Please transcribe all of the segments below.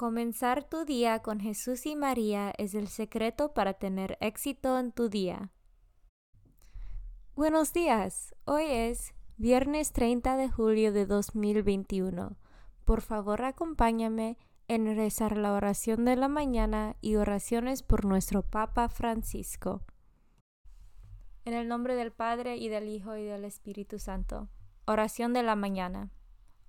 Comenzar tu día con Jesús y María es el secreto para tener éxito en tu día. Buenos días, hoy es viernes 30 de julio de 2021. Por favor, acompáñame en rezar la oración de la mañana y oraciones por nuestro Papa Francisco. En el nombre del Padre y del Hijo y del Espíritu Santo. Oración de la mañana.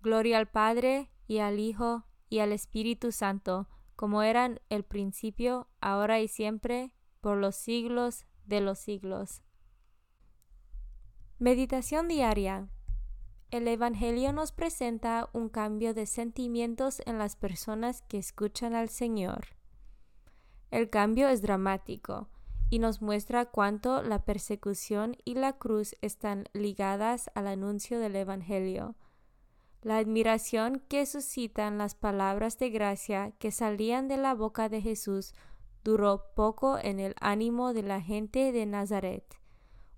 Gloria al Padre y al Hijo y al Espíritu Santo, como eran el principio, ahora y siempre, por los siglos de los siglos. Meditación diaria. El Evangelio nos presenta un cambio de sentimientos en las personas que escuchan al Señor. El cambio es dramático y nos muestra cuánto la persecución y la cruz están ligadas al anuncio del Evangelio la admiración que suscitan las palabras de gracia que salían de la boca de Jesús duró poco en el ánimo de la gente de Nazaret.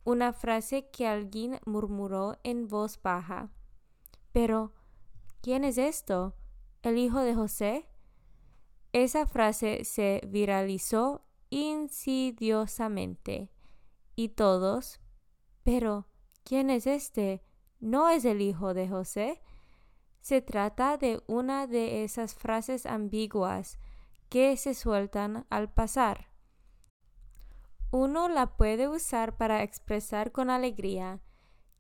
Una frase que alguien murmuró en voz baja. Pero, ¿quién es esto? ¿El hijo de José? Esa frase se viralizó insidiosamente. Y todos, pero, ¿quién es este? ¿No es el hijo de José? Se trata de una de esas frases ambiguas que se sueltan al pasar. Uno la puede usar para expresar con alegría,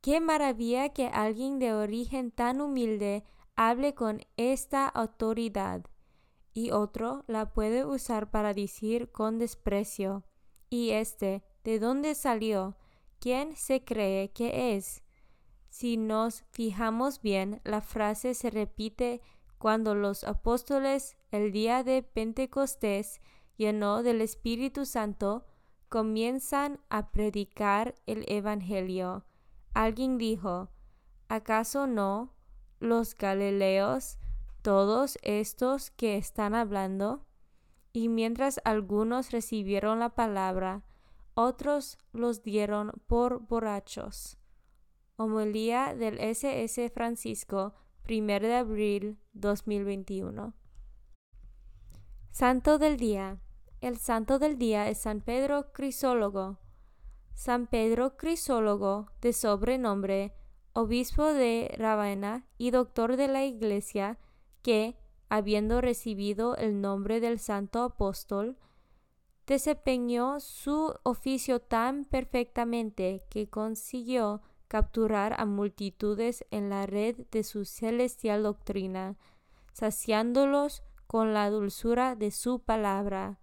qué maravilla que alguien de origen tan humilde hable con esta autoridad. Y otro la puede usar para decir con desprecio, ¿y este de dónde salió? ¿Quién se cree que es? Si nos fijamos bien, la frase se repite cuando los apóstoles el día de Pentecostés, lleno del Espíritu Santo, comienzan a predicar el Evangelio. Alguien dijo, ¿acaso no los Galileos, todos estos que están hablando? Y mientras algunos recibieron la palabra, otros los dieron por borrachos. Homilía del SS Francisco, 1 de abril 2021. Santo del Día. El santo del día es San Pedro Crisólogo. San Pedro Crisólogo, de sobrenombre, obispo de Ravenna y doctor de la Iglesia, que, habiendo recibido el nombre del santo apóstol, desempeñó su oficio tan perfectamente que consiguió capturar a multitudes en la red de su celestial doctrina, saciándolos con la dulzura de su palabra.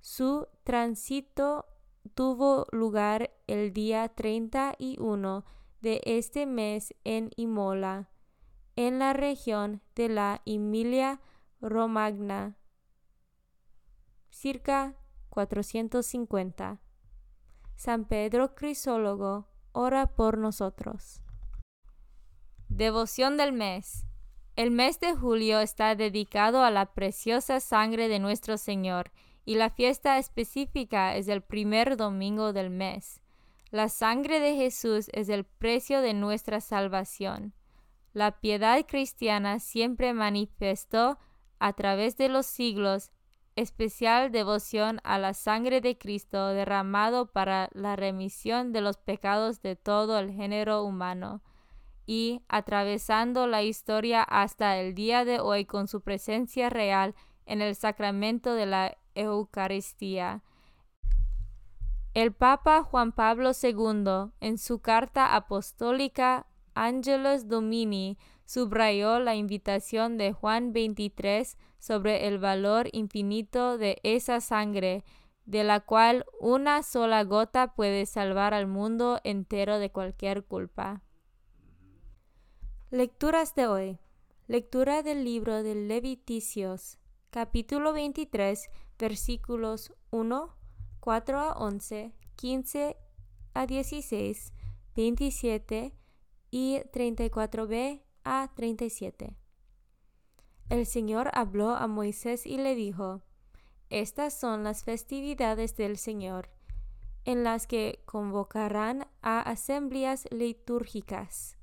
Su tránsito tuvo lugar el día 31 de este mes en Imola, en la región de la Emilia Romagna, circa 450. San Pedro Crisólogo, ora por nosotros. Devoción del mes. El mes de julio está dedicado a la preciosa sangre de nuestro Señor y la fiesta específica es el primer domingo del mes. La sangre de Jesús es el precio de nuestra salvación. La piedad cristiana siempre manifestó a través de los siglos especial devoción a la sangre de Cristo derramado para la remisión de los pecados de todo el género humano y atravesando la historia hasta el día de hoy con su presencia real en el sacramento de la Eucaristía. El Papa Juan Pablo II, en su carta apostólica Angelus Domini, subrayó la invitación de Juan 23 sobre el valor infinito de esa sangre, de la cual una sola gota puede salvar al mundo entero de cualquier culpa. Lecturas de hoy. Lectura del libro de Leviticios, capítulo 23, versículos 1, 4 a 11, 15 a 16, 27 y 34b a 37. El Señor habló a Moisés y le dijo, Estas son las festividades del Señor, en las que convocarán a asambleas litúrgicas.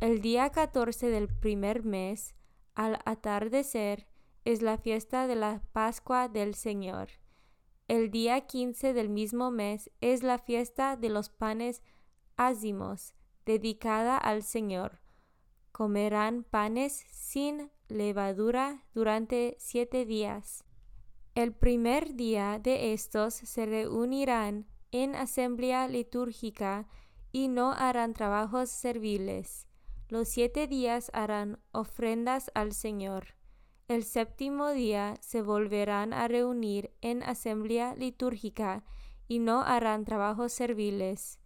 El día 14 del primer mes, al atardecer, es la fiesta de la Pascua del Señor. El día 15 del mismo mes es la fiesta de los panes ázimos, dedicada al Señor. Comerán panes sin levadura durante siete días. El primer día de estos se reunirán en asamblea litúrgica y no harán trabajos serviles. Los siete días harán ofrendas al Señor. El séptimo día se volverán a reunir en asamblea litúrgica y no harán trabajos serviles.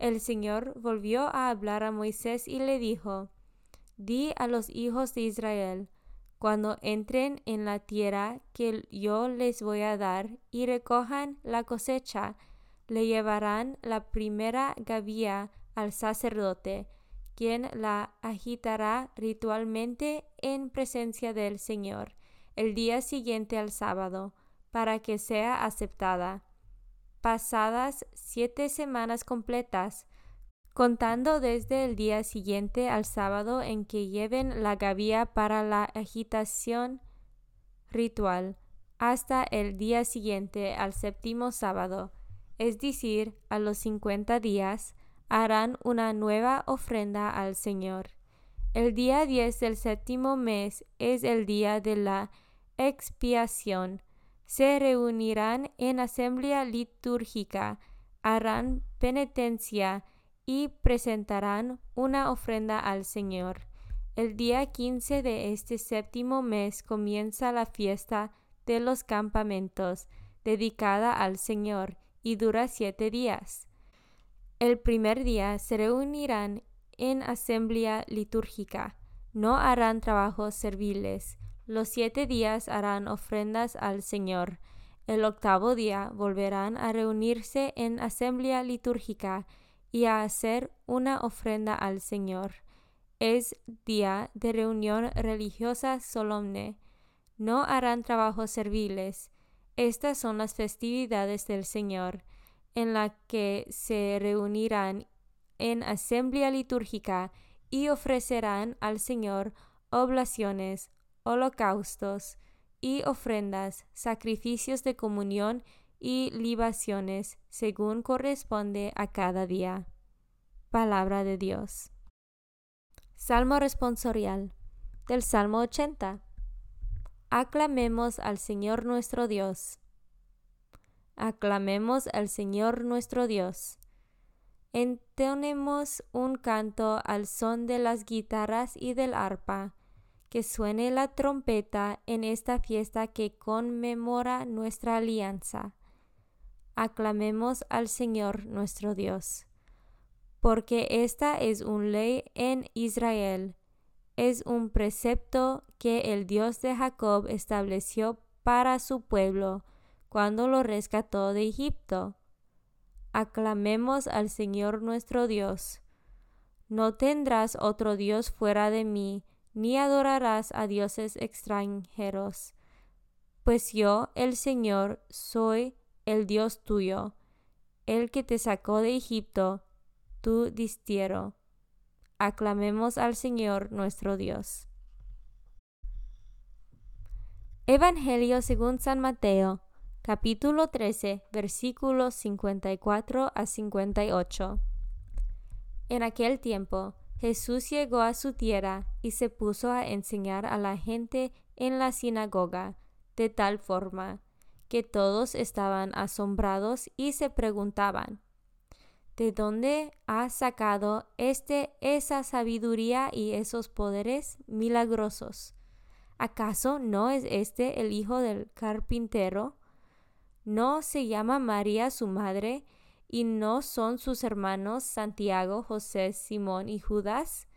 El Señor volvió a hablar a Moisés y le dijo, Di a los hijos de Israel, cuando entren en la tierra que yo les voy a dar y recojan la cosecha, le llevarán la primera gavía al sacerdote, quien la agitará ritualmente en presencia del Señor el día siguiente al sábado, para que sea aceptada. Pasadas siete semanas completas, contando desde el día siguiente al sábado en que lleven la gavía para la agitación ritual, hasta el día siguiente al séptimo sábado, es decir, a los cincuenta días, harán una nueva ofrenda al Señor. El día 10 del séptimo mes es el día de la expiación. Se reunirán en asamblea litúrgica, harán penitencia y presentarán una ofrenda al Señor. El día 15 de este séptimo mes comienza la fiesta de los campamentos, dedicada al Señor, y dura siete días. El primer día se reunirán en asamblea litúrgica. No harán trabajos serviles. Los siete días harán ofrendas al Señor. El octavo día volverán a reunirse en asamblea litúrgica y a hacer una ofrenda al Señor. Es día de reunión religiosa solemne. No harán trabajos serviles. Estas son las festividades del Señor en la que se reunirán en asamblea litúrgica y ofrecerán al Señor oblaciones, holocaustos y ofrendas, sacrificios de comunión y libaciones, según corresponde a cada día. Palabra de Dios. Salmo responsorial del Salmo 80. Aclamemos al Señor nuestro Dios aclamemos al Señor nuestro Dios. Entonemos un canto al son de las guitarras y del arpa. que suene la trompeta en esta fiesta que conmemora nuestra alianza. Aclamemos al Señor nuestro Dios. Porque esta es un ley en Israel, es un precepto que el Dios de Jacob estableció para su pueblo cuando lo rescató de Egipto. Aclamemos al Señor nuestro Dios. No tendrás otro Dios fuera de mí, ni adorarás a dioses extranjeros. Pues yo, el Señor, soy el Dios tuyo, el que te sacó de Egipto, tu distiero. Aclamemos al Señor nuestro Dios. Evangelio según San Mateo, capítulo 13, versículos 54 a 58. En aquel tiempo, Jesús llegó a su tierra y se puso a enseñar a la gente en la sinagoga, de tal forma que todos estaban asombrados y se preguntaban, ¿de dónde ha sacado este esa sabiduría y esos poderes milagrosos? ¿Acaso no es este el hijo del carpintero? ¿No se llama María su madre? ¿Y no son sus hermanos Santiago, José, Simón y Judas,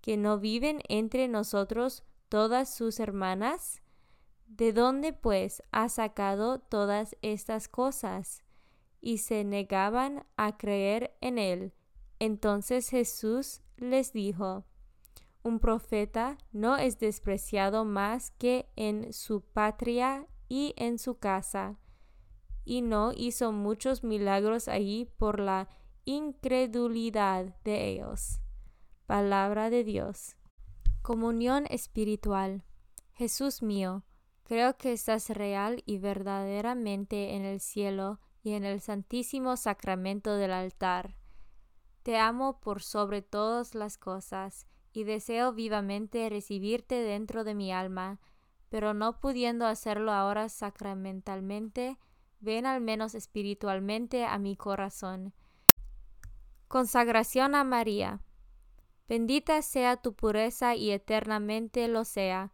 que no viven entre nosotros todas sus hermanas? ¿De dónde pues ha sacado todas estas cosas? Y se negaban a creer en él. Entonces Jesús les dijo, Un profeta no es despreciado más que en su patria y en su casa y no hizo muchos milagros allí por la incredulidad de ellos. Palabra de Dios. Comunión espiritual. Jesús mío, creo que estás real y verdaderamente en el cielo y en el santísimo sacramento del altar. Te amo por sobre todas las cosas y deseo vivamente recibirte dentro de mi alma, pero no pudiendo hacerlo ahora sacramentalmente, ven al menos espiritualmente a mi corazón. Consagración a María. Bendita sea tu pureza y eternamente lo sea,